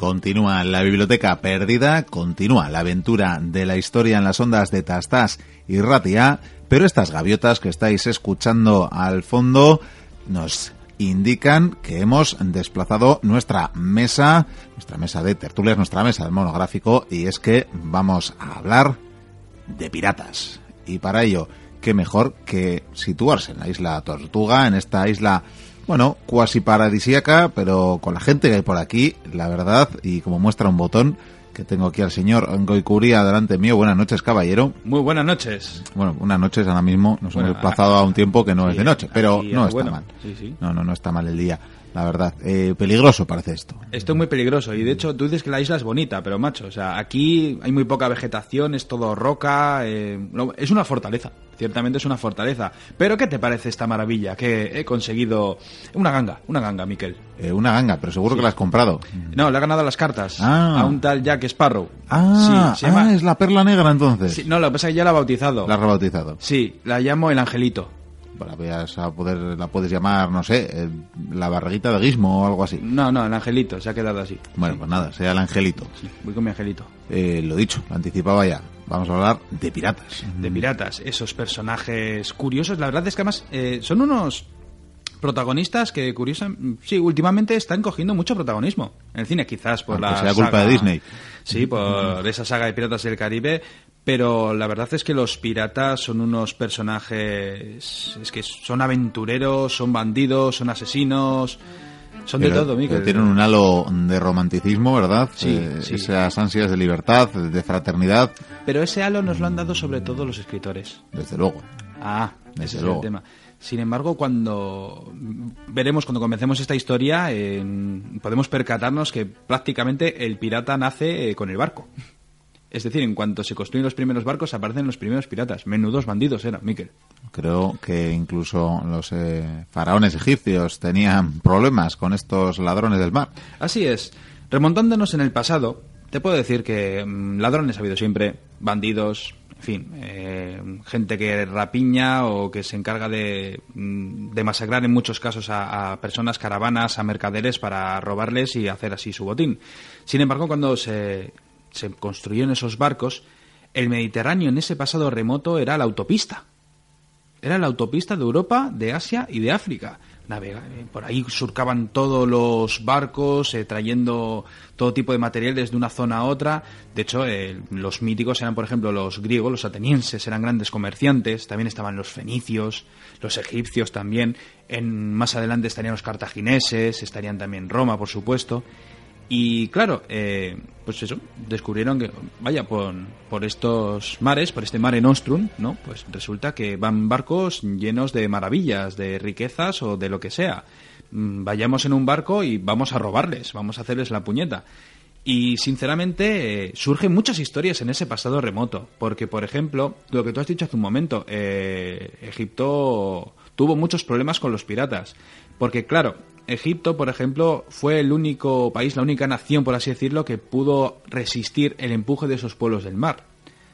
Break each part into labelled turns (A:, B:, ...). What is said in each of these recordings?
A: Continúa la biblioteca perdida, continúa la aventura de la historia en las ondas de Tastás y Ratia, pero estas gaviotas que estáis escuchando al fondo nos indican que hemos desplazado nuestra mesa, nuestra mesa de tertulias, nuestra mesa del monográfico, y es que vamos a hablar de piratas. Y para ello, qué mejor que situarse en la isla Tortuga, en esta isla bueno, cuasi paradisíaca, pero con la gente que hay por aquí, la verdad, y como muestra un botón, que tengo aquí al señor Goicuría delante mío. Buenas noches, caballero.
B: Muy buenas noches.
A: Bueno, buenas noches ahora mismo. Nos hemos desplazado a un tiempo que no es de noche, pero no está mal. No, no, no está mal el día la verdad. Eh, peligroso parece esto.
B: Esto es muy peligroso y de hecho tú dices que la isla es bonita, pero macho, o sea, aquí hay muy poca vegetación, es todo roca, eh, es una fortaleza, ciertamente es una fortaleza. Pero ¿qué te parece esta maravilla que he conseguido? Una ganga, una ganga, Miquel.
A: Eh, una ganga, pero seguro que la has comprado.
B: No, le ha ganado las cartas ah. a un tal Jack Sparrow.
A: Ah, sí, ah, es la perla negra entonces.
B: no, lo que pasa es que ya la ha bautizado.
A: La ha rebautizado.
B: Sí, la llamo el angelito
A: la a poder, la puedes llamar, no sé, eh, la barriguita de guismo o algo así.
B: No, no, el angelito, se ha quedado así.
A: Bueno, pues nada, sea el angelito.
B: voy con mi angelito.
A: Eh, lo dicho, lo anticipaba ya. Vamos a hablar de piratas.
B: De piratas, esos personajes curiosos. La verdad es que además eh, son unos protagonistas que curiosan sí últimamente están cogiendo mucho protagonismo en el cine quizás por la
A: sea culpa de Disney
B: sí por esa saga de piratas del Caribe pero la verdad es que los piratas son unos personajes es que son aventureros son bandidos son asesinos son de todo, Miguel.
A: Tienen un halo de romanticismo, ¿verdad? Sí, eh, Esas ansias de libertad, de fraternidad.
B: Pero ese halo nos lo han dado sobre todo los escritores.
A: Desde luego.
B: Ah, ese es el tema. Sin embargo, cuando veremos, cuando comencemos esta historia, podemos percatarnos que prácticamente el pirata nace eh, con el barco. Es decir, en cuanto se construyen los primeros barcos, aparecen los primeros piratas. Menudos bandidos eran, Miquel.
A: Creo que incluso los eh, faraones egipcios tenían problemas con estos ladrones del mar.
B: Así es. Remontándonos en el pasado, te puedo decir que mm, ladrones ha habido siempre, bandidos, en fin, eh, gente que rapiña o que se encarga de, mm, de masacrar en muchos casos a, personas, caravanas, a mercaderes para robarles y hacer así su botín. Sin embargo, cuando se, se construyeron esos barcos, el Mediterráneo en ese pasado remoto era la autopista. Era la autopista de Europa, de Asia y de África. Eh, por ahí surcaban todos los barcos, eh, trayendo todo tipo de material desde una zona a otra. De hecho, eh, los míticos eran, por ejemplo, los griegos, los atenienses, eran grandes comerciantes. También estaban los fenicios, los egipcios también. En, más adelante estarían los cartagineses, estarían también Roma, por supuesto. Y claro, eh, pues eso, descubrieron que, vaya, por, por estos mares, por este mare nostrum, ¿no? Pues resulta que van barcos llenos de maravillas, de riquezas o de lo que sea. Mm, vayamos en un barco y vamos a robarles, vamos a hacerles la puñeta. Y sinceramente eh, surgen muchas historias en ese pasado remoto, porque por ejemplo, lo que tú has dicho hace un momento, eh, Egipto tuvo muchos problemas con los piratas, porque claro, Egipto, por ejemplo, fue el único país, la única nación, por así decirlo, que pudo resistir el empuje de esos pueblos del mar.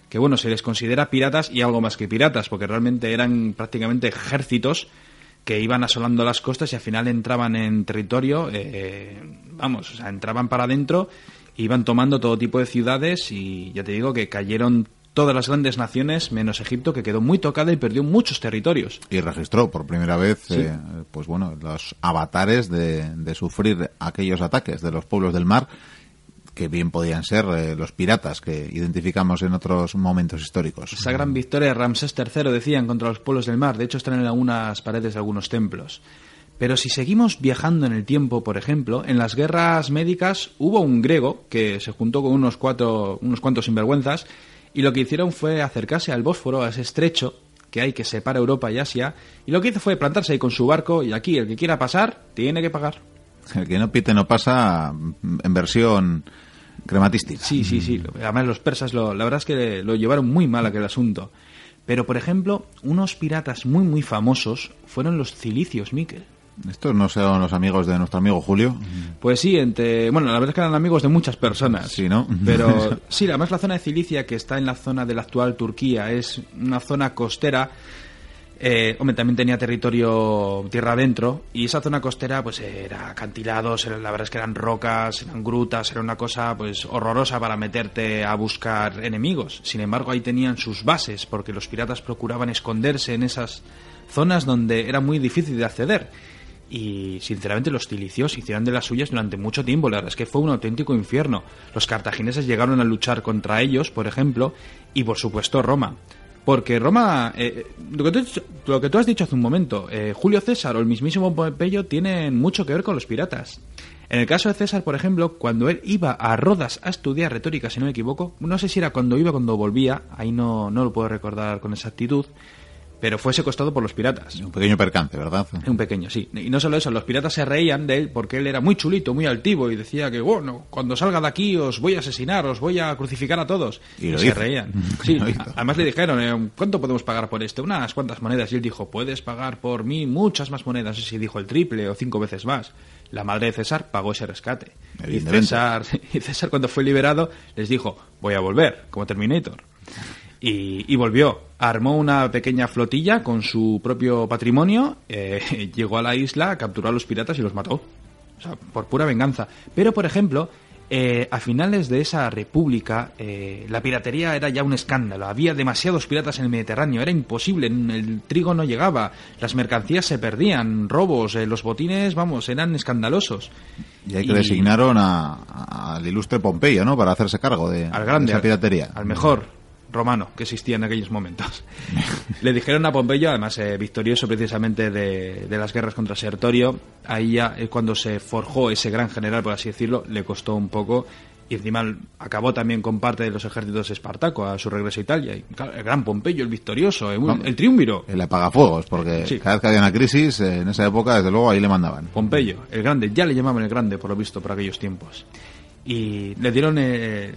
B: Que bueno, se les considera piratas y algo más que piratas, porque realmente eran prácticamente ejércitos que iban asolando las costas y al final entraban en territorio, eh, vamos, o sea, entraban para adentro, iban tomando todo tipo de ciudades y ya te digo que cayeron todas las grandes naciones, menos Egipto, que quedó muy tocada y perdió muchos territorios.
A: Y registró por primera vez, eh, pues bueno, los avatares de, sufrir aquellos ataques de los pueblos del mar que bien podían ser eh, los piratas que identificamos en otros momentos históricos.
B: Esa gran victoria de Ramsés III, decían, contra los pueblos del mar. De hecho, están en algunas paredes de algunos templos. Pero si seguimos viajando en el tiempo, por ejemplo, en las guerras médicas hubo un griego que se juntó con unos, cuatro, unos cuantos sinvergüenzas y lo que hicieron fue acercarse al Bósforo, a ese estrecho que hay que separa Europa y Asia, y lo que hizo fue plantarse ahí con su barco y aquí el que quiera pasar tiene que pagar.
A: El que no pite no pasa en versión crematística.
B: Sí, sí, sí. Además los persas lo, la verdad es que lo llevaron muy mal aquel asunto. Pero, por ejemplo, unos piratas muy, muy famosos fueron los cilicios, Miquel.
A: ¿Estos no son los amigos de nuestro amigo Julio?
B: Pues sí, entre, bueno, la verdad es que eran amigos de muchas personas.
A: Sí, ¿no?
B: Pero sí, además la zona de Cilicia, que está en la zona de la actual Turquía, es una zona costera Eh, hombre, también tenía territorio tierra adentro y esa zona costera pues era acantilados, era- la verdad es que eran rocas, eran grutas, era una cosa pues horrorosa para meterte a buscar enemigos. Sin embargo, ahí tenían sus bases porque los piratas procuraban esconderse en esas zonas donde era muy difícil de acceder. Y sinceramente los tilicios hicieron de las suyas durante mucho tiempo. La verdad es que fue un auténtico infierno. Los cartagineses llegaron a luchar contra ellos, por ejemplo, y por supuesto Roma. Porque Roma, eh, lo, que tú, has dicho- lo que tú has dicho hace un momento, eh, Julio César o el mismísimo Pompeyo tienen mucho que ver con los piratas. En el caso de César, por ejemplo, cuando él iba a Rodas a estudiar retórica, si no me equivoco, no sé si era cuando iba cuando volvía, ahí no, no lo puedo recordar con exactitud, pero fue secuestrado por los piratas.
A: Un pequeño percance, ¿verdad?
B: Un pequeño, sí. Y no solo eso, los piratas se reían de él porque él era muy chulito, muy altivo y decía que, bueno, cuando salga de aquí os voy a asesinar, os voy a crucificar a todos.
A: Y lo
B: se reían. Sí,
A: Lo
B: además le dijeron, eh, ¿cuánto podemos pagar por este? Unas cuantas monedas. Y él dijo, puedes pagar por mí muchas más monedas. Y si dijo el triple o cinco veces más. La madre de César pagó ese rescate. Y. César, y César cuando fue liberado les dijo, voy a volver, como Terminator. Y, y volvió. Armó una pequeña flotilla con su propio patrimonio, eh, llegó a la isla, capturó a los piratas y los mató. O sea, por pura venganza. Pero, por ejemplo, eh, a finales de esa república, eh, la piratería era ya un escándalo. Había demasiados piratas en el Mediterráneo, era imposible, el trigo no llegaba, las mercancías se perdían, robos, eh, los botines, vamos, eran escandalosos.
A: Y hay que designaron a- a- al ilustre Pompeyo, ¿no? Para hacerse cargo de,
B: al grande,
A: de esa piratería.
B: al mejor romano que existía en aquellos momentos. Le dijeron a Pompeyo, además eh, victorioso precisamente de, de las guerras contra Sertorio, ahí ya eh, cuando se forjó ese gran general, por así decirlo, le costó un poco y encima acabó también con parte de los ejércitos espartaco a su regreso a Italia. Y, claro, el gran Pompeyo, el victorioso, el,
A: Vamos.
B: el triunviro.
A: El apagafuegos, porque
B: Sí.
A: cada vez que había una crisis, eh, en esa época, desde luego, ahí le mandaban.
B: Pompeyo, el grande, ya le llamaban el grande por lo visto por aquellos tiempos. Y le dieron eh,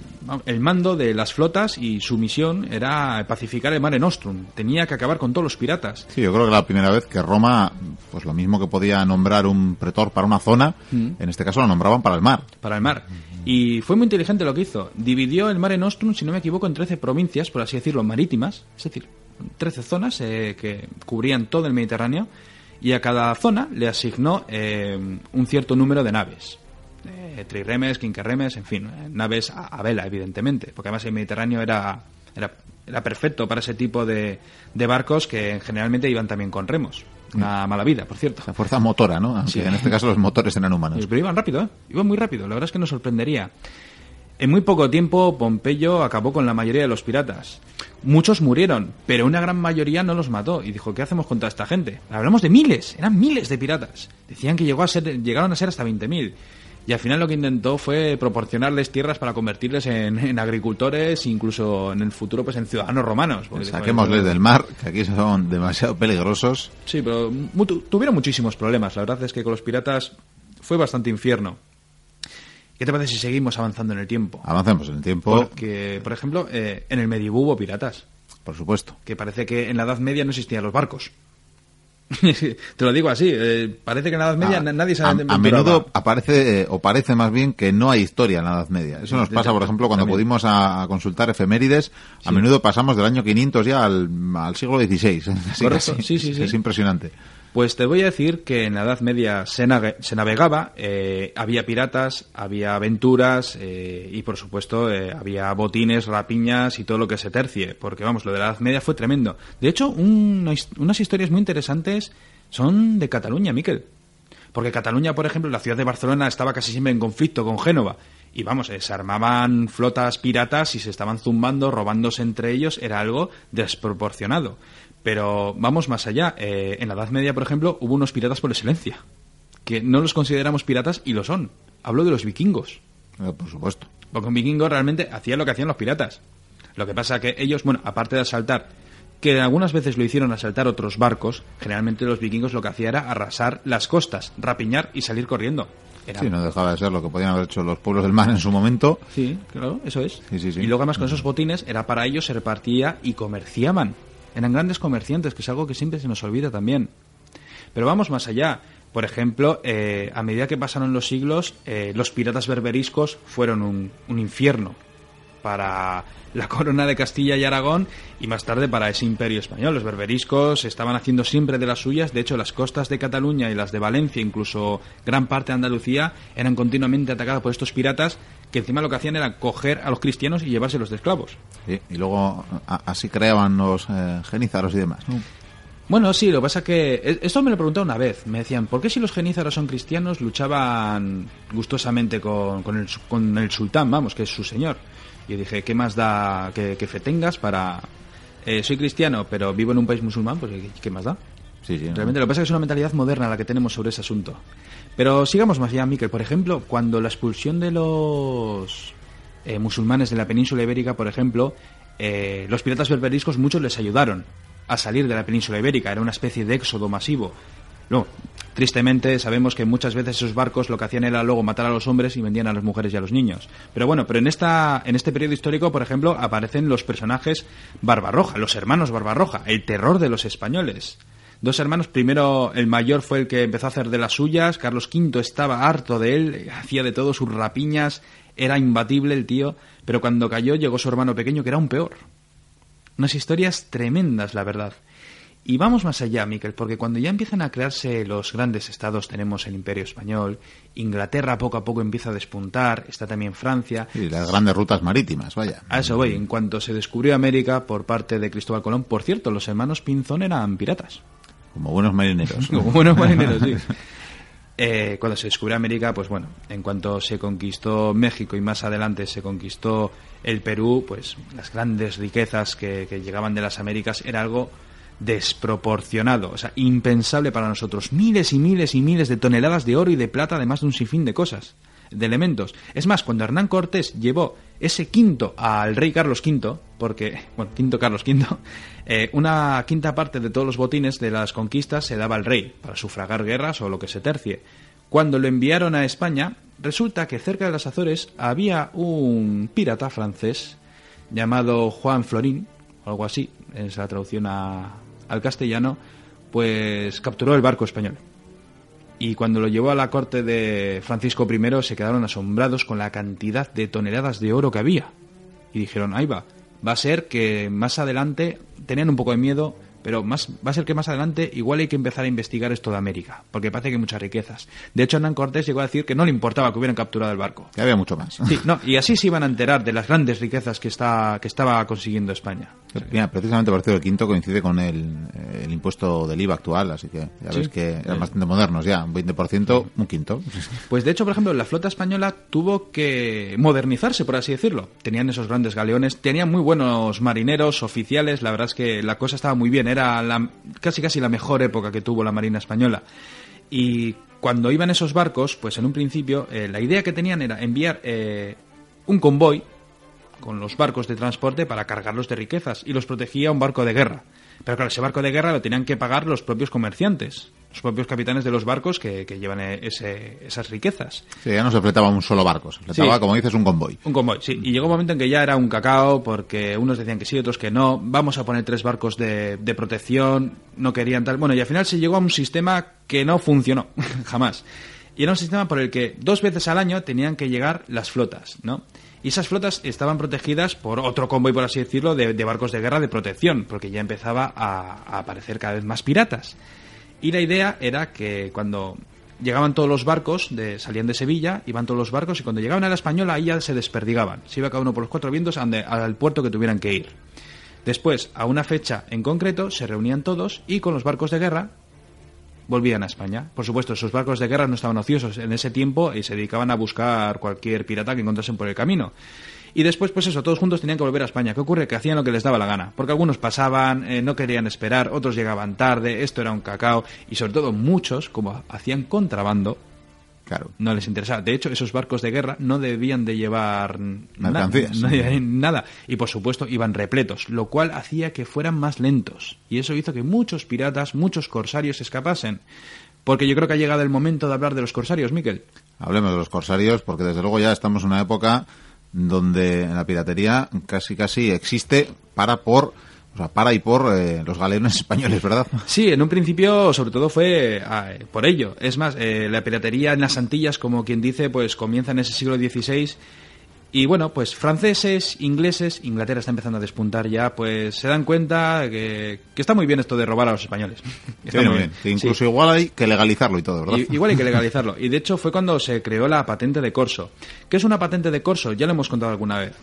B: el mando de las flotas y su misión era pacificar el Mare Nostrum. Tenía que acabar con todos los piratas.
A: Sí, yo creo que la primera vez que Roma, pues lo mismo que podía nombrar un pretor para una zona,
B: Mm.
A: en este caso lo nombraban para el mar.
B: para el mar. Y fue muy inteligente lo que hizo. Dividió el Mare Nostrum, si no me equivoco, en 13 provincias, por así decirlo, marítimas. Es decir, 13 zonas eh, que cubrían todo el Mediterráneo. Y a cada zona le asignó eh, un cierto número de naves. Eh, trirremes, quinquerremes, en fin, eh, naves a, a vela, evidentemente. Porque además el Mediterráneo era, era, era perfecto para ese tipo de, de barcos que generalmente iban también con remos. Una mala vida, por cierto.
A: La fuerza motora, ¿no? Aunque
B: Sí.
A: en este caso los motores eran humanos.
B: Pero iban rápido, ¿eh? Iban muy rápido, la verdad es que nos sorprendería. En muy poco tiempo, Pompeyo acabó con la mayoría de los piratas. Muchos murieron, pero una gran mayoría no los mató y dijo, ¿qué hacemos contra esta gente? Hablamos de miles, eran miles de piratas. Decían que llegó a ser, llegaron a ser hasta 20.000. Y al final lo que intentó fue proporcionarles tierras para convertirles en, en agricultores, incluso en el futuro pues en ciudadanos romanos.
A: Saquémosles del mar, que aquí son demasiado peligrosos.
B: Sí, pero mu- tuvieron muchísimos problemas. La verdad es que con los piratas fue bastante infierno. ¿Qué te parece si seguimos avanzando en el tiempo?
A: Avancemos en el tiempo,
B: Porque, por ejemplo, eh, en el medievo hubo piratas,
A: por supuesto.
B: que parece que en la Edad Media no existían los barcos. Te lo digo así, eh, parece que en la Edad Media
A: a,
B: na- nadie se
A: a- a menudo aparece, eh, o parece más bien que no hay historia en la Edad Media. Eso nos pasa, por ejemplo, cuando
B: también.
A: pudimos a, a consultar efemérides. A menudo pasamos del año 500 ya al, al siglo XVI. Así
B: Correcto, sí, sí, sí.
A: Es impresionante.
B: Pues te voy a decir que en la Edad Media se, navegaba, eh, había piratas, había aventuras eh, y por supuesto eh, había botines, rapiñas y todo lo que se tercie, porque vamos, lo de la Edad Media fue tremendo. De hecho, unas historias muy interesantes son de Cataluña, Miquel. Porque Cataluña, por ejemplo, la ciudad de Barcelona estaba casi siempre en conflicto con Génova. Y vamos, se armaban flotas piratas y se estaban zumbando, robándose entre ellos, era algo desproporcionado. Pero vamos más allá. eh, en la Edad Media, por ejemplo, hubo unos piratas por excelencia. Que no los consideramos piratas y lo son. Hablo de los vikingos.
A: Eh, Por supuesto.
B: Porque un vikingo realmente hacía lo que hacían los piratas. Lo que pasa que ellos, bueno, aparte de asaltar, que algunas veces lo hicieron asaltar otros barcos, generalmente los vikingos lo que hacían era arrasar las costas, rapiñar y salir corriendo. Era-
A: Sí, no dejaba de ser lo que podían haber hecho los pueblos del mar en su momento.
B: Sí, claro, eso es.
A: Sí, sí, sí.
B: Y luego además con esos botines era para ellos se repartía y comerciaban. Eran grandes comerciantes, que es algo que siempre se nos olvida también. Pero vamos más allá. Por ejemplo, eh, a medida que pasaron los siglos, eh, los piratas berberiscos fueron un, un infierno. Para la corona de Castilla y Aragón y más tarde para ese imperio español. Los berberiscos estaban haciendo siempre de las suyas, de hecho las costas de Cataluña y las de Valencia, incluso gran parte de Andalucía, eran continuamente atacadas por estos piratas que encima lo que hacían era coger a los cristianos y llevárselos de esclavos.
A: y luego así creaban los eh, genízaros y demás.
B: Bueno, sí, lo que pasa que e, esto me lo preguntado una vez. Me decían, ¿por qué si los genízaros son cristianos luchaban gustosamente con, con, el, con el sultán, vamos, que es su señor? Y dije, ¿qué más da que, fe tengas para... Eh, soy cristiano, pero vivo en un país musulmán, pues ¿qué más da?
A: Sí, sí,
B: Realmente lo que pasa es que es una mentalidad moderna la que tenemos sobre ese asunto. Pero sigamos más allá, Miquel. Por ejemplo, cuando la expulsión de los eh, musulmanes de la península ibérica, por ejemplo, eh, los piratas berberiscos muchos les ayudaron a salir de la península ibérica. Era una especie de éxodo masivo. No, tristemente sabemos que muchas veces esos barcos lo que hacían era luego matar a los hombres y vendían a las mujeres y a los niños. Pero bueno, pero en esta en este periodo histórico, por ejemplo, aparecen los personajes Barbarroja, los hermanos Barbarroja, el terror de los españoles. Dos hermanos, primero el mayor fue el que empezó a hacer de las suyas, Carlos V estaba harto de él, hacía de todo sus rapiñas, era imbatible el tío, pero cuando cayó llegó su hermano pequeño que era un peor. Unas historias tremendas, la verdad. Y vamos más allá, Miquel, porque cuando ya empiezan a crearse los grandes estados, tenemos el Imperio Español, Inglaterra poco a poco empieza a despuntar, está también Francia.
A: Y las grandes rutas marítimas, vaya.
B: A eso voy, en cuanto se descubrió América por parte de Cristóbal Colón, por cierto, los hermanos Pinzón eran piratas.
A: Como buenos marineros.
B: Como buenos marineros, sí. Eh, cuando se descubrió América, pues bueno, en cuanto se conquistó México y más adelante se conquistó el Perú, pues las grandes riquezas que, que llegaban de las Américas era algo desproporcionado, o sea, impensable para nosotros. Miles y miles y miles de toneladas de oro y de plata, además de un sinfín de cosas, de elementos. Es más, cuando Hernán Cortés llevó ese quinto al rey Carlos V, porque, bueno, quinto Carlos V, eh, una quinta parte de todos los botines de las conquistas se daba al rey, para sufragar guerras o lo que se tercie. Cuando lo enviaron a España, resulta que cerca de las Azores había un pirata francés llamado Juan Florín, o algo así, es la traducción a, al castellano, pues capturó el barco español. Y cuando lo llevó a la corte de Francisco I se quedaron asombrados con la cantidad de toneladas de oro que había. Y dijeron, ahí va, va a ser que más adelante tenían un poco de miedo pero más, va a ser que más adelante igual hay que empezar a investigar esto de América, porque parece que hay muchas riquezas. De hecho, Hernán Cortés llegó a decir que no le importaba que hubieran capturado el barco.
A: Que había mucho más.
B: Sí, no, y así se iban a enterar de las grandes riquezas que, está, que estaba consiguiendo España.
A: Mira, precisamente por el quinto coincide con el, el, impuesto del IVA actual, así que ya ves que eran bastante modernos ya, un 20%, un quinto.
B: Pues de hecho, por ejemplo, la flota española tuvo que modernizarse, por así decirlo. Tenían esos grandes galeones, tenían muy buenos marineros, oficiales, la verdad es que la cosa estaba muy bien era la, casi casi la mejor época que tuvo la Marina Española. Y cuando iban esos barcos, pues en un principio eh, la idea que tenían era enviar eh, un convoy con los barcos de transporte para cargarlos de riquezas y los protegía un barco de guerra. Pero claro, ese barco de guerra lo tenían que pagar los propios comerciantes los propios capitanes de los barcos que, llevan e, ese, esas riquezas.
A: Sí, ya no se fletaba un solo barco, se fletaba, como dices, un convoy.
B: Un convoy, sí. Y llegó un momento en que ya era un cacao, porque unos decían que sí, otros que no. Vamos a poner tres barcos de, de protección, no querían tal. Bueno, y al final se llegó a un sistema que no funcionó, jamás. Y era un sistema por el que dos veces al año tenían que llegar las flotas, ¿no? Y esas flotas estaban protegidas por otro convoy, por así decirlo, de, barcos de guerra de protección, porque ya empezaba a, aparecer cada vez más piratas. Y la idea era que cuando llegaban todos los barcos, de, salían de Sevilla, iban todos los barcos y cuando llegaban a la española ahí ya se desperdigaban. Se iba cada uno por los cuatro vientos al puerto que tuvieran que ir. Después, a una fecha en concreto, se reunían todos y con los barcos de guerra volvían a España. Por supuesto, esos barcos de guerra no estaban ociosos en ese tiempo y se dedicaban a buscar cualquier pirata que encontrasen por el camino. Y después, pues eso, todos juntos tenían que volver a España. ¿Qué ocurre? Que hacían lo que les daba la gana. Porque algunos pasaban, eh, no querían esperar, otros llegaban tarde, esto era un cacao. Y sobre todo muchos, como hacían contrabando,
A: Claro.
B: No les interesaba. De hecho, esos barcos de guerra no debían de llevar
A: Mercancías.
B: Nada, nada. Y por supuesto iban repletos, lo cual hacía que fueran más lentos. Y eso hizo que muchos piratas, muchos corsarios escapasen. Porque yo creo que ha llegado el momento de hablar de los corsarios, Miquel.
A: Hablemos de los corsarios, porque desde luego ya estamos en una época donde la piratería casi casi existe para por sea, para y por eh, los galeones españoles, ¿verdad?
B: Sí, en un principio sobre todo fue ah, por ello. Es más, eh, la piratería en las Antillas, como quien dice, pues comienza en ese siglo XVI Y bueno, pues franceses, ingleses, Inglaterra está empezando a despuntar ya, pues se dan cuenta que, que está muy bien esto de robar a los españoles. Está muy
A: bien. Que incluso
B: Sí.
A: igual hay que legalizarlo y todo, ¿verdad?
B: Igual hay que legalizarlo. Y de hecho fue cuando se creó la patente de corso. ¿Qué es una patente de corso? Ya lo hemos contado alguna vez.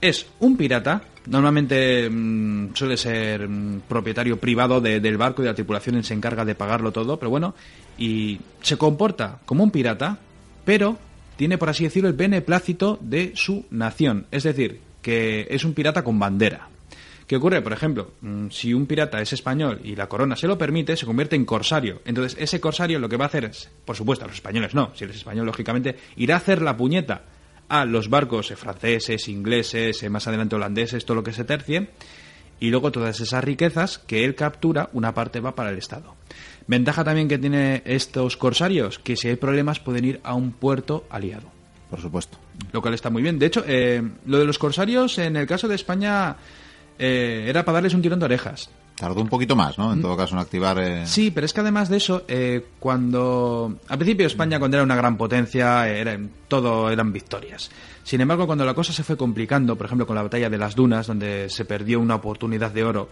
B: Es un pirata, normalmente mm, suele ser mm, propietario privado de- del barco y la tripulación se encarga de pagarlo todo, pero bueno, y se comporta como un pirata, pero tiene, por así decirlo, el beneplácito de su nación. Es decir, que es un pirata con bandera. ¿Qué ocurre? Por ejemplo, mm, si un pirata es español y la corona se lo permite, se convierte en corsario. Entonces, ese corsario lo que va a hacer es, por supuesto, a los españoles no, si eres español, lógicamente, irá a hacer la puñeta a los barcos eh, franceses, ingleses, eh, más adelante holandeses, todo lo que se tercie, y luego todas esas riquezas que él captura, una parte va para el Estado. Ventaja también que tiene estos corsarios, que si hay problemas pueden ir a un puerto aliado
A: Por supuesto.
B: lo cual está muy bien. De hecho, eh, lo de los corsarios, en el caso de España, eh, era para darles un tirón de orejas.
A: Tardó un poquito más, ¿no? En todo caso, en activar... eh,
B: Mm. Sí, pero es que además de eso, eh, cuando... Al principio España, cuando era una gran potencia, eh, era, todo eran victorias. Sin embargo, cuando la cosa se fue complicando, por ejemplo, con la batalla de las dunas, donde se perdió una oportunidad de oro,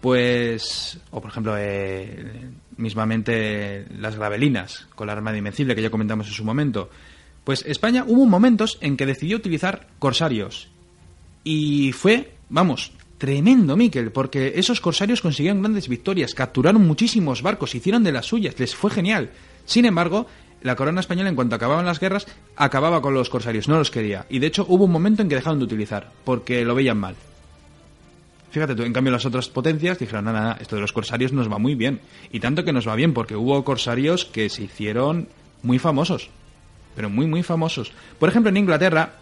B: pues... O, por ejemplo, eh, mismamente las gravelinas, con la Armada Invencible, que ya comentamos en su momento. Pues España hubo momentos en que decidió utilizar corsarios. Y fue, vamos, tremendo, Miquel, porque esos corsarios consiguieron grandes victorias, capturaron muchísimos barcos, hicieron de las suyas, les fue genial. Sin embargo, la corona española, en cuanto acababan las guerras, acababa con los corsarios, no los quería. Y de hecho, hubo un momento en que dejaron de utilizar, porque lo veían mal. Fíjate tú, en cambio las otras potencias dijeron, nada, nada, esto de los corsarios nos va muy bien. Y tanto que nos va bien, porque hubo corsarios que se hicieron muy famosos. Pero muy, muy famosos. Por ejemplo, en Inglaterra,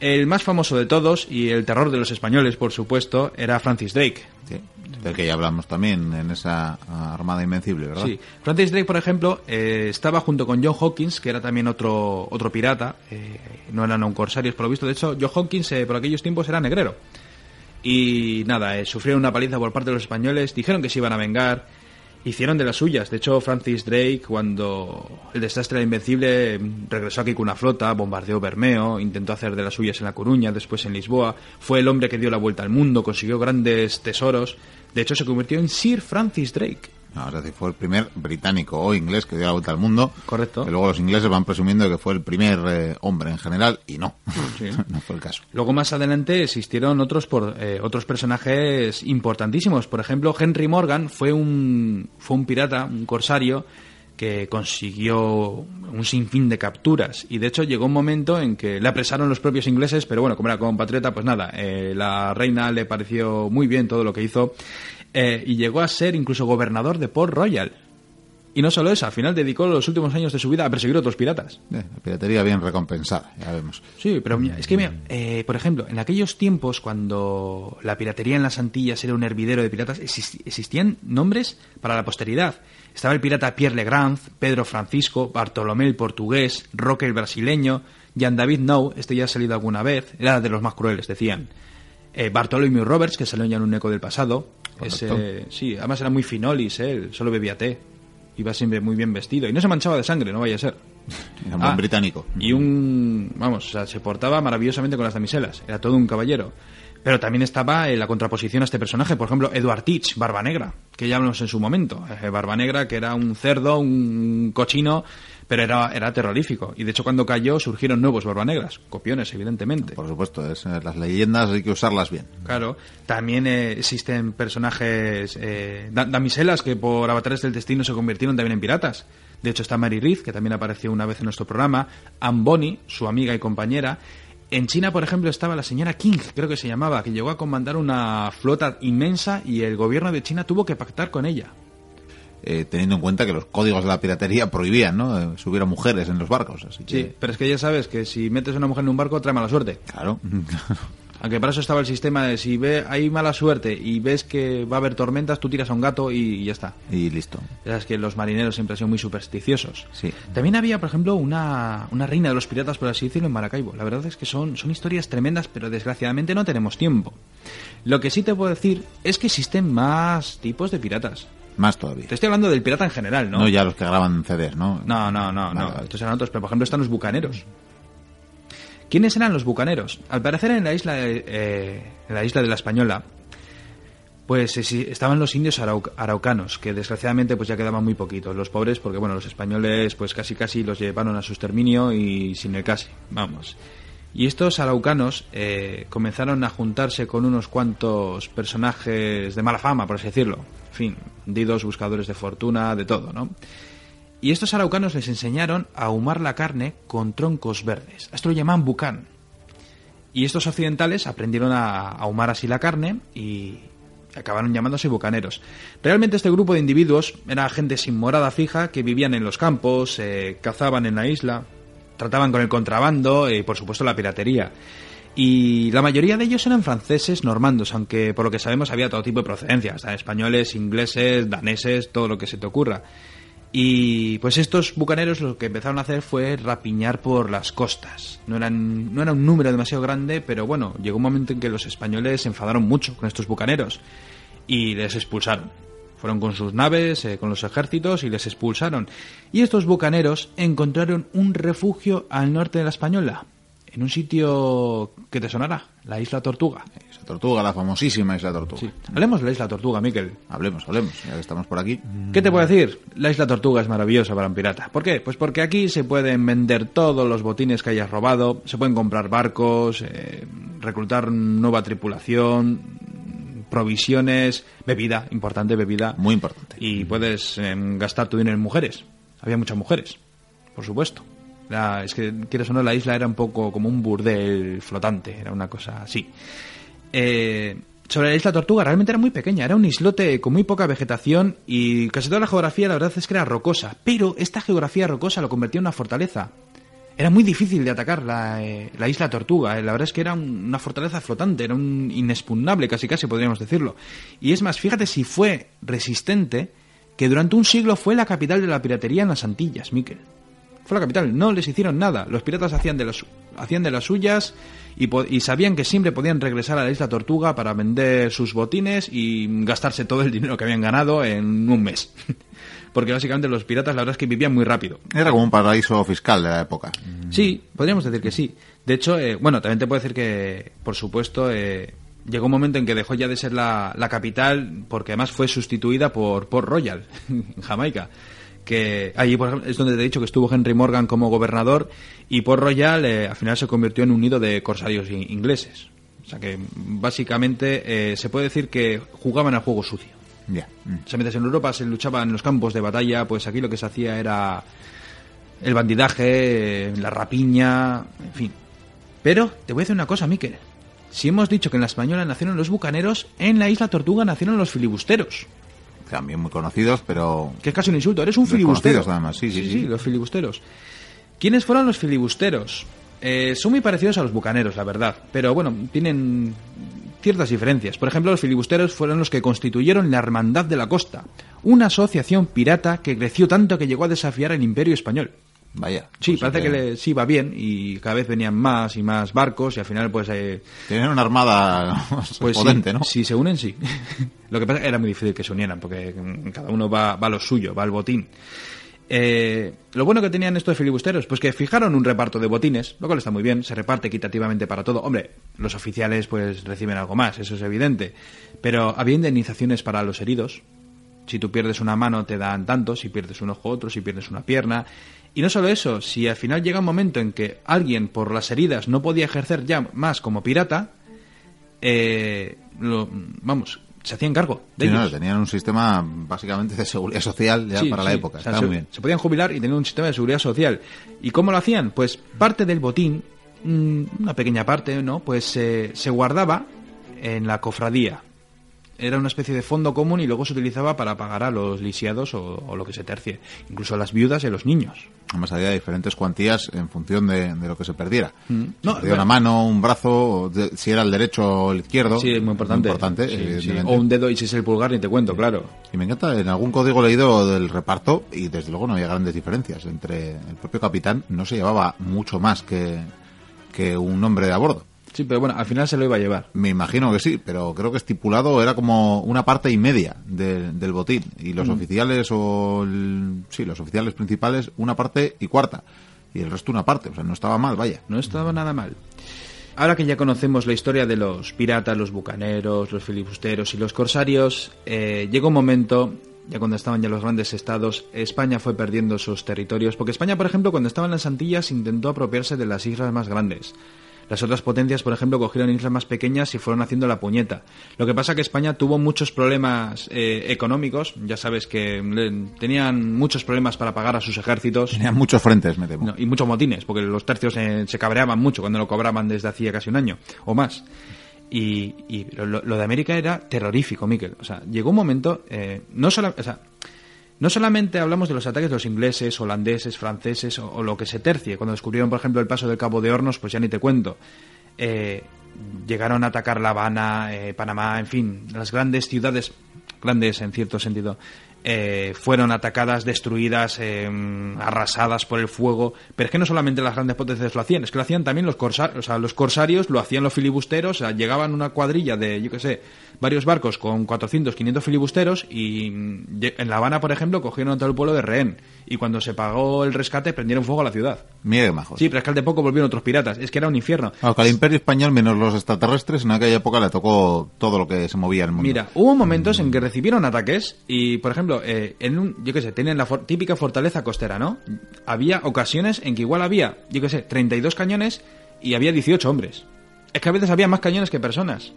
B: el más famoso de todos, y el terror de los españoles, por supuesto, era Francis Drake.
A: sí, del que ya hablamos también en esa Armada Invencible, ¿verdad?
B: Sí. Francis Drake, por ejemplo, eh, estaba junto con John Hawkins, que era también otro, otro pirata. eh, no eran un corsarios, por lo visto. De hecho, John Hawkins eh, por aquellos tiempos era negrero. Y nada, eh, sufrieron una paliza por parte de los españoles. Dijeron que se iban a vengar. Hicieron de las suyas. De hecho, Francis Drake, cuando el desastre era invencible, regresó aquí con una flota, bombardeó Bermeo, intentó hacer de las suyas en La Coruña, después en Lisboa. Fue el hombre que dio la vuelta al mundo, consiguió grandes tesoros. De hecho, se convirtió en Sir Francis Drake.
A: No, es decir, fue el primer británico o inglés que dio la vuelta al mundo.
B: Correcto.
A: Que luego los ingleses van presumiendo que fue el primer eh, hombre en general y no.
B: Sí.
A: no fue el caso.
B: Luego más adelante existieron otros por, eh, otros personajes importantísimos. Por ejemplo, Henry Morgan fue un fue un pirata, un corsario que consiguió un sinfín de capturas y de hecho llegó un momento en que le apresaron los propios ingleses, pero bueno, como era compatriota, pues nada, eh, la reina le pareció muy bien todo lo que hizo eh, y llegó a ser incluso gobernador de Port Royal. Y no solo eso, al final dedicó los últimos años de su vida a perseguir a otros piratas.
A: Eh, la piratería bien recompensada, ya vemos.
B: Sí, pero mira, es que, mira, eh, por ejemplo, en aquellos tiempos cuando la piratería en las Antillas era un hervidero de piratas, exist- existían nombres para la posteridad. Estaba el pirata Pierre Legrand, Pedro Francisco, Bartolomé el portugués, Roque el brasileño, Jean David Nou, este ya ha salido alguna vez, era de los más crueles, decían. Eh, Bartholomew Roberts, que salió ya en un eco del pasado. Ese, sí, además era muy finolis, eh, él solo bebía té. Iba siempre muy bien vestido. Y no se manchaba de sangre, no vaya a ser.
A: Era un buen
B: Ah,
A: británico.
B: Y un. Vamos, o sea, se portaba maravillosamente con las damiselas. Era todo un caballero. Pero también estaba en la contraposición a este personaje. Por ejemplo, Edward Teach, Barba Negra, que ya hablamos en su momento. Eh, Barba Negra, que era un cerdo, un cochino, pero era, era terrorífico. Y de hecho, cuando cayó, surgieron nuevos Barba Negras. Copiones, evidentemente.
A: Por supuesto, es, eh, las leyendas hay que usarlas bien.
B: Claro, también eh, existen personajes, eh, da- damiselas que por avatares del destino se convirtieron también en piratas. De hecho está Mary Reed, que también apareció una vez en nuestro programa, Anne Bonny, su amiga y compañera. En China, por ejemplo, estaba la señora King, creo que se llamaba, que llegó a comandar una flota inmensa y el gobierno de China tuvo que pactar con ella.
A: Eh, teniendo en cuenta que los códigos de la piratería prohibían, ¿no? Eh, subir a mujeres en los barcos. Así que,
B: Sí, pero es que ya sabes que si metes a una mujer en un barco trae mala suerte.
A: claro.
B: Aunque para eso estaba el sistema de si ve hay mala suerte y ves que va a haber tormentas, tú tiras a un gato y ya está.
A: y listo.
B: Sabes que los marineros siempre han sido muy supersticiosos.
A: Sí.
B: También había, por ejemplo, una, una reina de los piratas, por así decirlo, en Maracaibo. La verdad es que son, son historias tremendas, pero desgraciadamente no tenemos tiempo. Lo que sí te puedo decir es que existen más tipos de piratas.
A: Más todavía.
B: Te estoy hablando del pirata en general, ¿no?
A: No, ya los que graban CDs, ¿no?
B: No, no, no,
A: Vale,
B: no.
A: vale.
B: Estos eran otros, pero por ejemplo están los bucaneros. ¿Quiénes eran los bucaneros? Al parecer en la isla de, eh, en la isla de la Española, pues eh, estaban los indios arau- araucanos, que desgraciadamente pues ya quedaban muy poquitos. Los pobres, porque bueno, los españoles pues casi casi los llevaron a su exterminio y sin el casi, vamos. Y estos araucanos eh, comenzaron a juntarse con unos cuantos personajes de mala fama, por así decirlo. Fin, bandidos, buscadores de fortuna, de todo, ¿no? Y estos araucanos les enseñaron a ahumar la carne con troncos verdes. Esto lo llaman bucán. Y estos occidentales aprendieron a ahumar así la carne y acabaron llamándose bucaneros. Realmente este grupo de individuos era gente sin morada fija que vivían en los campos, eh, cazaban en la isla, trataban con el contrabando y por supuesto la piratería. Y la mayoría de ellos eran franceses normandos, aunque por lo que sabemos había todo tipo de procedencias, españoles, ingleses, daneses, todo lo que se te ocurra. Y pues estos bucaneros lo que empezaron a hacer fue rapiñar por las costas. No, eran, no era un número demasiado grande, pero bueno, llegó un momento en que los españoles se enfadaron mucho con estos bucaneros y les expulsaron. Fueron con sus naves, eh, con los ejércitos y les expulsaron. Y estos bucaneros encontraron un refugio al norte de la Española, en un sitio que te sonará, la Isla Tortuga.
A: Isla Tortuga, la famosísima Isla Tortuga.
B: Sí. Hablemos de la Isla Tortuga, Miquel.
A: Hablemos, hablemos, ya que estamos por aquí.
B: ¿Qué te puedo decir? La isla Tortuga es maravillosa para un pirata. ¿Por qué? Pues porque aquí se pueden vender todos los botines que hayas robado, se pueden comprar barcos, eh, reclutar nueva tripulación, provisiones, bebida, importante bebida.
A: Muy importante.
B: Y puedes em, gastar tu dinero en mujeres. Había muchas mujeres, por supuesto. Es que, quieres o no, la isla era un poco como un burdel flotante, era una cosa así. Eh, sobre la isla Tortuga, realmente era muy pequeña, era un islote con muy poca vegetación y casi toda la geografía, la verdad es que era rocosa, pero esta geografía rocosa lo convertía en una fortaleza. Era muy difícil de atacar la, eh, la isla Tortuga, eh, la verdad es que era un- una fortaleza flotante, era un inexpugnable, casi casi podríamos decirlo. Y es más, fíjate si fue resistente que durante un siglo fue la capital de la piratería en las Antillas, Miquel. Fue la capital, no les hicieron nada. Los piratas hacían de las, hacían de las suyas y sabían que siempre podían regresar a la isla Tortuga para vender sus botines y gastarse todo el dinero que habían ganado en un mes. Porque básicamente los piratas la verdad es que vivían muy rápido.
A: Era como un paraíso fiscal de la época.
B: Sí, podríamos decir que sí. De hecho, eh, bueno, también te puedo decir que, por supuesto, eh, llegó un momento en que dejó ya de ser la, la capital, porque además fue sustituida por Port Royal, en Jamaica. Que allí, por ejemplo, es donde te he dicho que estuvo Henry Morgan como gobernador, y Port Royal eh, al final se convirtió en un nido de corsarios in- ingleses. O sea que, básicamente, eh, se puede decir que jugaban al juego sucio.
A: Ya. Mm.
B: O sea, mientras en Europa se luchaba en los campos de batalla, pues aquí lo que se hacía era el bandidaje, eh, la rapiña, en fin. Pero te voy a decir una cosa, Miquel. Si hemos dicho que en la española nacieron los bucaneros, en la isla Tortuga nacieron los filibusteros.
A: También muy conocidos, pero
B: Que es casi un insulto, eres un filibustero.
A: Además, sí, sí, sí.
B: los filibusteros. ¿Quiénes fueron los filibusteros? Eh, son muy parecidos a los bucaneros, la verdad, pero bueno, tienen ciertas diferencias. Por ejemplo, los filibusteros fueron los que constituyeron la Hermandad de la Costa, una asociación pirata que creció tanto que llegó a desafiar al Imperio Español.
A: Vaya.
B: Sí,
A: sea
B: parece que, le, sí va bien y cada vez venían más y más barcos y al final pues eh,
A: Tienen una armada
B: pues
A: potente,
B: sí,
A: ¿no?
B: Si se unen, sí. lo que pasa es que era muy difícil que se unieran, porque mm, cada uno va, va a lo suyo, va al botín. Eh, lo bueno que tenían estos filibusteros, pues que fijaron un reparto de botines, lo cual está muy bien, se reparte equitativamente para todo. Hombre, los oficiales pues reciben algo más, eso es evidente. Pero había indemnizaciones para los heridos. Si tú pierdes una mano te dan tanto, si pierdes un ojo otro, si pierdes una pierna. Y no solo eso, si al final llega un momento en que alguien por las heridas no podía ejercer ya más como pirata, eh, lo- vamos, se hacían cargo de
A: Sí, no, tenían un sistema básicamente de seguridad social ya
B: Sí,
A: para la época.
B: O sea,
A: Estaba
B: se,
A: muy bien.
B: se podían jubilar y tener un sistema de seguridad social. ¿Y cómo lo hacían? Pues parte del botín, mm, una pequeña parte, ¿no? Pues se se guardaba en la cofradía. Era una especie de fondo común y luego se utilizaba para pagar a los lisiados o, o lo que se tercie. Incluso a las viudas y a los niños.
A: Además había diferentes cuantías en función de, de lo que se perdiera.
B: Mm. No,
A: perdía una mano, un brazo, de- si era el derecho o el izquierdo.
B: Sí, es muy importante.
A: importante,
B: Sí, sí.
A: evidentemente.
B: O un dedo y si es el pulgar ni te cuento, claro.
A: Y me encanta, en algún código leído del reparto, y desde luego no había grandes diferencias entre el propio capitán, no se llevaba mucho más que, que un hombre de a bordo.
B: Sí, pero bueno, al final se lo iba a llevar.
A: Me imagino que sí, pero creo que estipulado era como una parte y media de- del botín. Y
B: Mm.
A: los oficiales o... el- sí, los oficiales principales, una parte y cuarta. y el resto una parte. O sea, no estaba mal, vaya.
B: No estaba nada mal. Ahora que ya conocemos la historia de los piratas, los bucaneros, los filibusteros y los corsarios, eh, llegó un momento, ya cuando estaban ya los grandes estados, España fue perdiendo sus territorios, porque España, por ejemplo, cuando estaba en las Antillas intentó apropiarse de las islas más grandes. Las otras potencias, por ejemplo, cogieron islas más pequeñas y fueron haciendo la puñeta. Lo que pasa es que España tuvo muchos problemas eh, económicos. Ya sabes que le- tenían muchos problemas para pagar a sus ejércitos.
A: Tenían muchos frentes, me temo.
B: No, y muchos motines, porque los tercios eh, se cabreaban mucho cuando lo cobraban desde hacía casi un año o más. Y, y lo, lo de América era terrorífico, Miquel. O sea, llegó un momento, eh, no, sola- o sea, no solamente hablamos de los ataques de los ingleses, holandeses, franceses o, lo que se tercie. Cuando descubrieron, por ejemplo, el paso del Cabo de Hornos, pues ya ni te cuento. Eh, llegaron a atacar La Habana, eh, Panamá, en fin, las grandes ciudades, grandes en cierto sentido, eh, fueron atacadas, destruidas, eh, arrasadas por el fuego. Pero es que no solamente las grandes potencias lo hacían, es que lo hacían también los corsarios, o sea, los corsarios lo hacían los filibusteros, o sea, llegaban una cuadrilla de, yo qué sé, varios barcos con 400, 500 filibusteros y mm, en La Habana, por ejemplo, cogieron a todo el pueblo de rehén. Y cuando se pagó el rescate, prendieron fuego a la ciudad.
A: Qué majos.
B: Sí, pero es que al de poco volvieron otros piratas. Es que era un infierno.
A: Claro, que al Imperio Español, menos los extraterrestres, en aquella época le tocó todo lo que se movía en el mundo.
B: Mira, hubo momentos en que recibieron ataques y, por ejemplo, eh, en un, yo qué sé, tenían la for- típica fortaleza costera, ¿no? Había ocasiones en que igual había, yo qué sé, 32 cañones y había 18 hombres. Es que a veces había más cañones que personas.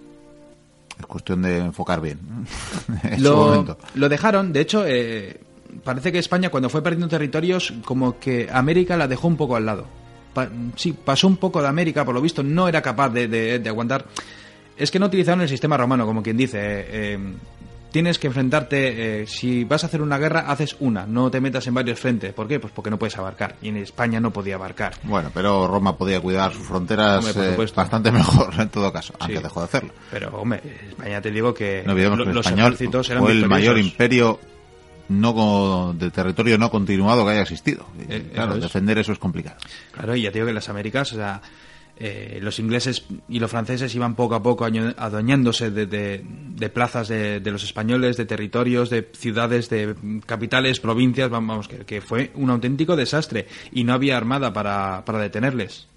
A: Es cuestión de enfocar bien. en
B: Lo,
A: momento.
B: lo dejaron, de hecho, eh, parece que España cuando fue perdiendo territorios, como que América la dejó un poco al lado. Pa- sí, pasó un poco de América, por lo visto no era capaz de, de- de aguantar. Es que no utilizaron el sistema romano, como quien dice. eh, tienes que enfrentarte, eh, si vas a hacer una guerra, haces una, no te metas en varios frentes. ¿Por qué? Pues porque no puedes abarcar. Y en España no podía abarcar.
A: Bueno, pero Roma podía cuidar sus fronteras
B: Hombre,
A: eh, bastante mejor en todo caso, aunque dejó de hacerlo.
B: Pero, hombre, España te digo que
A: No
B: lo-
A: que
B: los
A: español
B: ejércitos eran
A: fue el mayor imperio no de territorio no continuado que haya existido. Y,
B: Eh,
A: claro,
B: eso es.
A: defender eso es complicado.
B: Claro, y ya te digo que en las Américas, o sea, eh, los ingleses y los franceses iban poco a poco adueñándose de, de- plazas de, de los españoles, de territorios, de ciudades, de capitales, provincias, vam- vamos, que, fue un auténtico desastre y no había armada para, para detenerles.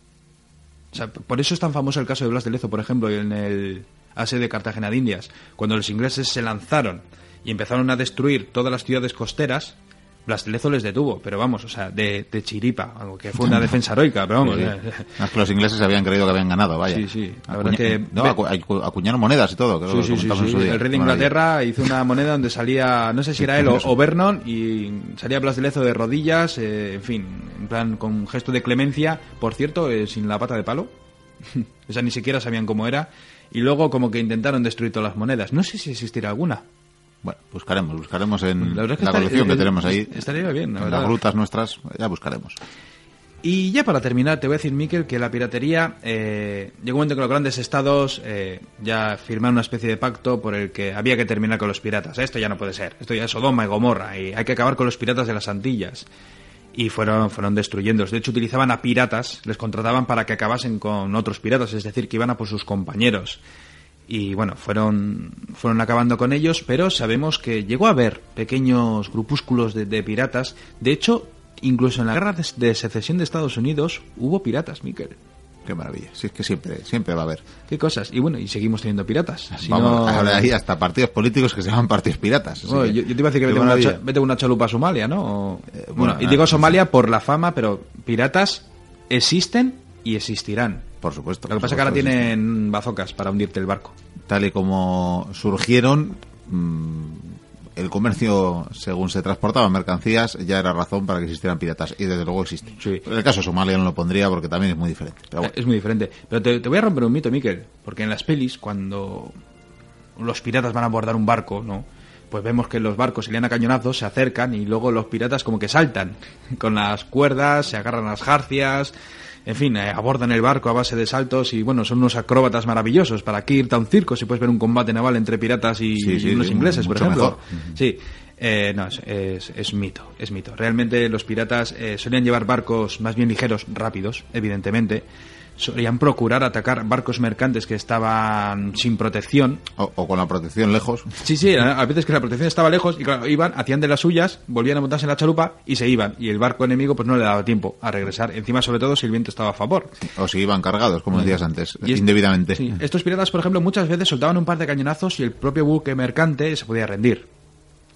B: Por eso es tan famoso el caso de Blas de Lezo, por ejemplo, en el asedio de Cartagena de Indias. Cuando los ingleses se lanzaron y empezaron a destruir todas las ciudades costeras, Blas de Lezo les detuvo, pero vamos, o sea, de, de chiripa, algo que fue una defensa heroica, pero vamos.
A: Sí, sí.
B: eh,
A: No, es que los ingleses habían creído que habían ganado, vaya.
B: Sí, sí. La verdad que-
A: no, acu- acu- acuñaron monedas y todo. creo
B: Sí,
A: que
B: sí, sí. El rey de. Inglaterra hizo una moneda donde salía, no sé si era él o, o Vernon, y salía Blas de Lezo de rodillas, eh, en fin, en plan con un gesto de clemencia, por cierto, eh, sin la pata de palo. o sea, ni siquiera sabían cómo era. Y luego como que intentaron destruir todas las monedas. No sé si existirá alguna.
A: Bueno, buscaremos, buscaremos en
B: La estaría-
A: colección que tenemos ahí.
B: estaría bien, la
A: en
B: verdad.
A: las rutas nuestras, ya buscaremos.
B: Y ya para terminar, te voy a decir, Miquel, que la piratería eh, llegó un momento que los grandes estados eh, ya firmaron una especie de pacto por el que había que terminar con los piratas. Esto ya no puede ser, esto ya es Sodoma y Gomorra, y hay que acabar con los piratas de las Antillas. Y fueron, fueron destruyéndolos. De hecho, utilizaban a piratas, les contrataban para que acabasen con otros piratas, es decir, que iban a por sus compañeros. Y bueno, fueron, fueron acabando con ellos, pero sabemos que llegó a haber pequeños grupúsculos de, de piratas. De hecho, incluso en la guerra de, de secesión de Estados Unidos hubo piratas, Miquel.
A: Qué maravilla. Si es que siempre, siempre va a haber.
B: ¿Qué cosas? Y bueno, y seguimos teniendo piratas. Si
A: Vamos,
B: no-
A: ahora hay hasta partidos políticos que se llaman partidos piratas.
B: Bueno, yo, yo te iba a decir que vete una,
A: maravilla.
B: cha- vete una chalupa a Somalia, ¿no? O-
A: Eh,
B: bueno,
A: bueno,
B: y digo. Somalia por la fama, pero piratas existen y existirán.
A: Por supuesto.
B: Lo que pasa es que ahora tienen bazocas para hundirte el barco.
A: Tal y como surgieron, mm, el comercio, según se transportaban mercancías, ya era razón para que existieran piratas. Y desde luego existen.
B: Sí.
A: En el caso de Somalia no lo pondría porque también es muy diferente. Pero bueno.
B: Es muy diferente. Pero te, te voy a romper un mito, Miquel. Porque en las pelis, cuando los piratas van a abordar un barco, ¿no? Pues vemos que los barcos se lían a cañonazos, se acercan y luego los piratas como que saltan con las cuerdas, se agarran las jarcias, en fin, eh, abordan el barco a base de saltos y bueno, son unos acróbatas maravillosos. ¿Para qué irte a un circo si puedes ver un combate naval entre piratas y,
A: Sí, sí,
B: unos
A: sí,
B: ingleses, por ejemplo?
A: mejor.
B: Sí. Eh, no, es, es, es mito, es mito. Realmente los piratas eh, solían llevar barcos más bien ligeros, rápidos, evidentemente. Solían procurar atacar barcos mercantes que estaban sin protección.
A: O, o con la protección lejos.
B: Sí, sí, a veces que la protección estaba lejos y claro, iban, hacían de las suyas, volvían a montarse en la chalupa y se iban. Y el barco enemigo pues no le daba tiempo a regresar. Encima, sobre todo, si el viento estaba a favor.
A: O si iban cargados, como decías antes,
B: Y es-
A: indebidamente.
B: Sí, estos piratas, por ejemplo, muchas veces soltaban un par de cañonazos y el propio buque mercante se podía rendir.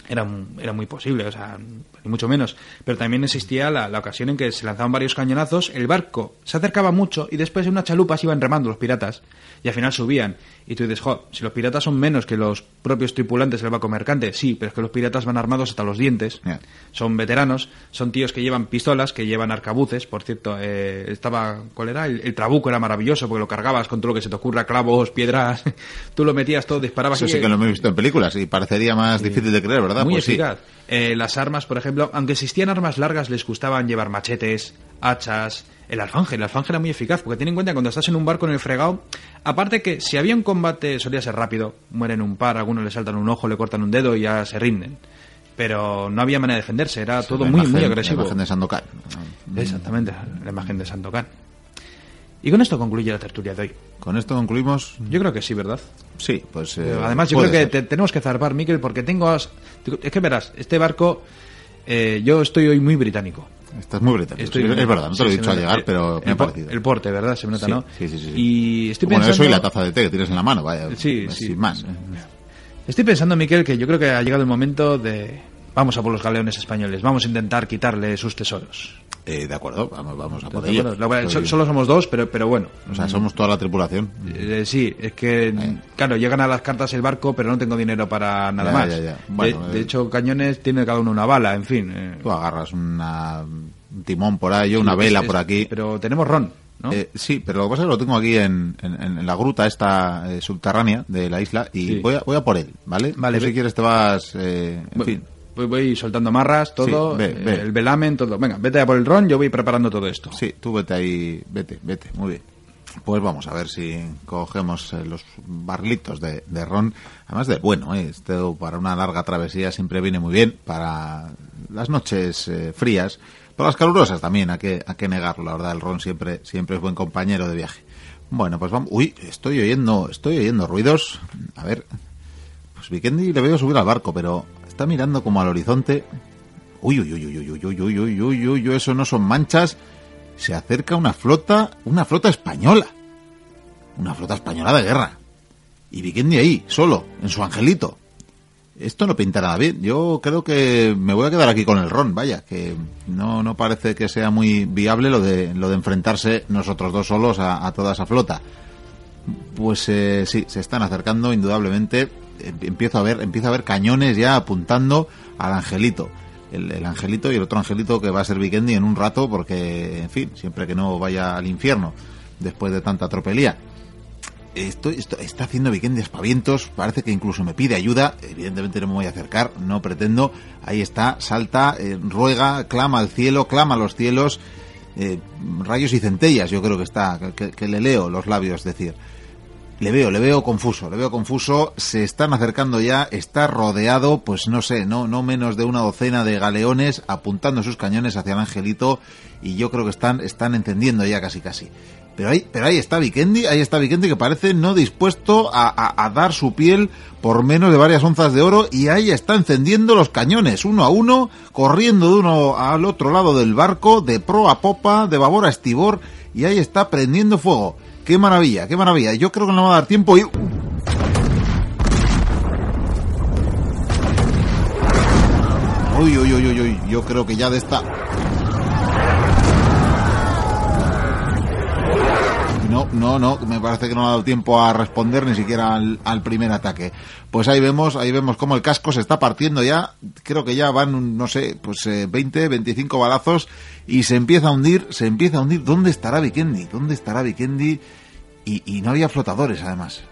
B: Era, era muy posible, o sea, ni mucho menos. Pero también existía la, la ocasión en que se lanzaban varios cañonazos, el barco se acercaba mucho y después en una chalupa se iban remando los piratas y al final subían. Y tú dices, jo, si los piratas son menos que los propios tripulantes del barco mercante, sí, pero es que los piratas van armados hasta los dientes, son veteranos, son tíos que llevan pistolas, que llevan arcabuces, por cierto, eh, estaba, ¿cuál era? El, el trabuco era maravilloso porque lo cargabas con todo lo que se te ocurra, clavos, piedras, tú lo metías todo, disparabas
A: Eso
B: y-
A: sí que lo hemos visto en películas y parecería más difícil de creer, ¿verdad?
B: Muy
A: pues sí.
B: eficaz. Eh, las armas, por ejemplo, aunque existían armas largas, les gustaban llevar machetes, hachas. El alfanje, el alfanje era muy eficaz, porque ten en cuenta que cuando estás en un barco en el fregado, aparte que si había un combate solía ser rápido, mueren un par, algunos le saltan un ojo, le cortan un dedo y ya se rinden. Pero no había manera de defenderse, era todo
A: La
B: muy,
A: imagen-
B: muy
A: La
B: agresivo.
A: imagen de Sandokan.
B: Exactamente, la imagen de Sandokan. Y con esto concluye la tertulia de hoy.
A: Con esto concluimos.
B: Yo creo que sí, ¿verdad?
A: Sí, pues. eh,
B: Además, yo creo que te- tenemos que zarpar, Miquel, porque tengo... as- Es que verás, este barco... eh, yo estoy hoy muy británico.
A: Estás muy británico.
B: Estoy-
A: sí, es verdad, no te lo he dicho al llegar,
B: eh,
A: pero me
B: el,
A: ha parecido.
B: el porte, ¿verdad? Se me nota,
A: Sí,
B: ¿no?
A: sí, sí, sí.
B: Y estoy
A: bueno,
B: pensando...
A: eso y la taza de té que tienes en la mano, vaya.
B: Sí,
A: sin
B: sí.
A: más. ¿eh?
B: Estoy pensando, Miquel, que yo creo que ha llegado el momento de... Vamos a por los galeones españoles, vamos a intentar quitarle sus tesoros.
A: Eh, de acuerdo, vamos, vamos a por
B: ¿De
A: ello.
B: bueno, so- Solo somos dos, pero, pero bueno.
A: O sea, somos toda la tripulación.
B: Eh, sí, es que, claro, llegan a las cartas el barco, pero no tengo dinero para nada
A: Ya,
B: más.
A: ya, ya. Bueno,
B: de,
A: eh.
B: de hecho, cañones tiene cada uno una bala, en fin. eh.
A: Tú agarras una, un timón por ahí, una vela
B: es-
A: por aquí.
B: Pero tenemos ron, ¿no?
A: Eh, sí, pero lo que pasa es que lo tengo aquí en, en- en la gruta esta eh, subterránea de la isla y
B: Sí.
A: voy, a, voy a por él, ¿vale?
B: Vale,
A: Tú si quieres te vas, eh, en fin.
B: Voy, voy soltando amarras, todo,
A: Sí, ve,
B: eh,
A: ve.
B: el velamen, todo. Venga, vete a por el ron, yo voy preparando todo esto.
A: Sí, tú vete ahí, vete, vete, muy bien. Pues vamos a ver si cogemos eh, los barlitos de, de ron. Además de bueno, eh, esto para una larga travesía siempre viene muy bien. Para las noches eh, frías, para las calurosas también, hay que, hay que negarlo, la verdad. El ron siempre, siempre es buen compañero de viaje. Bueno, pues vamos. Uy, estoy oyendo, estoy oyendo ruidos. A ver, pues Vikendi le veo subir al barco, pero está mirando como al horizonte. Uy, uy, uy, uy, uy, uy, uy, uy, uy, uy, uy, uy, eso no son manchas. Se acerca una flota, una flota española. Una flota española de guerra. Y Vikendi ahí, solo, en su angelito. Esto no pinta nada bien. Yo creo que me voy a quedar aquí con el ron, vaya, que no, no parece que sea muy viable lo de, lo de enfrentarse nosotros dos solos a, toda esa flota. Pues eh, sí, se están acercando indudablemente. Em- Empiezo a ver, empiezo a ver cañones ya apuntando al angelito. El, el angelito y el otro angelito que va a ser Vikendi en un rato, porque, en fin, siempre que no vaya al infierno después de tanta tropelía. Esto, está haciendo Vikendi aspavientos, parece que incluso me pide ayuda, evidentemente no me voy a acercar, no pretendo, ahí está, salta, eh, ruega, clama al cielo, clama a los cielos, eh, rayos y centellas, yo creo que está, que, que le leo los labios decir. Le veo, le veo confuso, le veo confuso, se están acercando ya, está rodeado, pues no sé, no, no menos de una docena de galeones apuntando sus cañones hacia el angelito y yo creo que están, están encendiendo ya casi casi. Pero ahí, pero ahí está Vikendi, ahí está Vikendi que parece no dispuesto a, a- a dar su piel por menos de varias onzas de oro y ahí está encendiendo los cañones uno a uno, corriendo de uno al otro lado del barco, de pro a popa, de babor a estibor y ahí está prendiendo fuego. Qué maravilla, qué maravilla. Yo creo que no va a dar tiempo y... Uy, uy, uy, uy, uy, yo creo que ya de esta... No, no, no, me parece que no ha dado tiempo a responder ni siquiera al, primer ataque. Pues ahí vemos, ahí vemos cómo el casco se está partiendo ya, creo que ya van, no sé, pues eh, 20, 25 balazos y se empieza a hundir, se empieza a hundir. ¿Dónde estará Vikendi? ¿Dónde estará Vikendi? Y, no había flotadores además.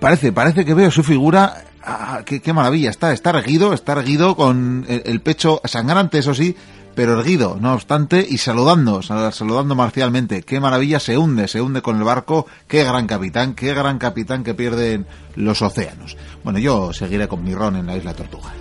A: Parece, parece que veo su figura. Ah, qué, maravilla, está, está erguido, está erguido con el pecho sangrante, eso sí, pero erguido, no obstante, y saludando, sal- saludando marcialmente. Qué maravilla, se hunde, se hunde con el barco. Qué gran capitán, qué gran capitán que pierden los océanos. Bueno, yo seguiré con mi ron en la isla Tortuga.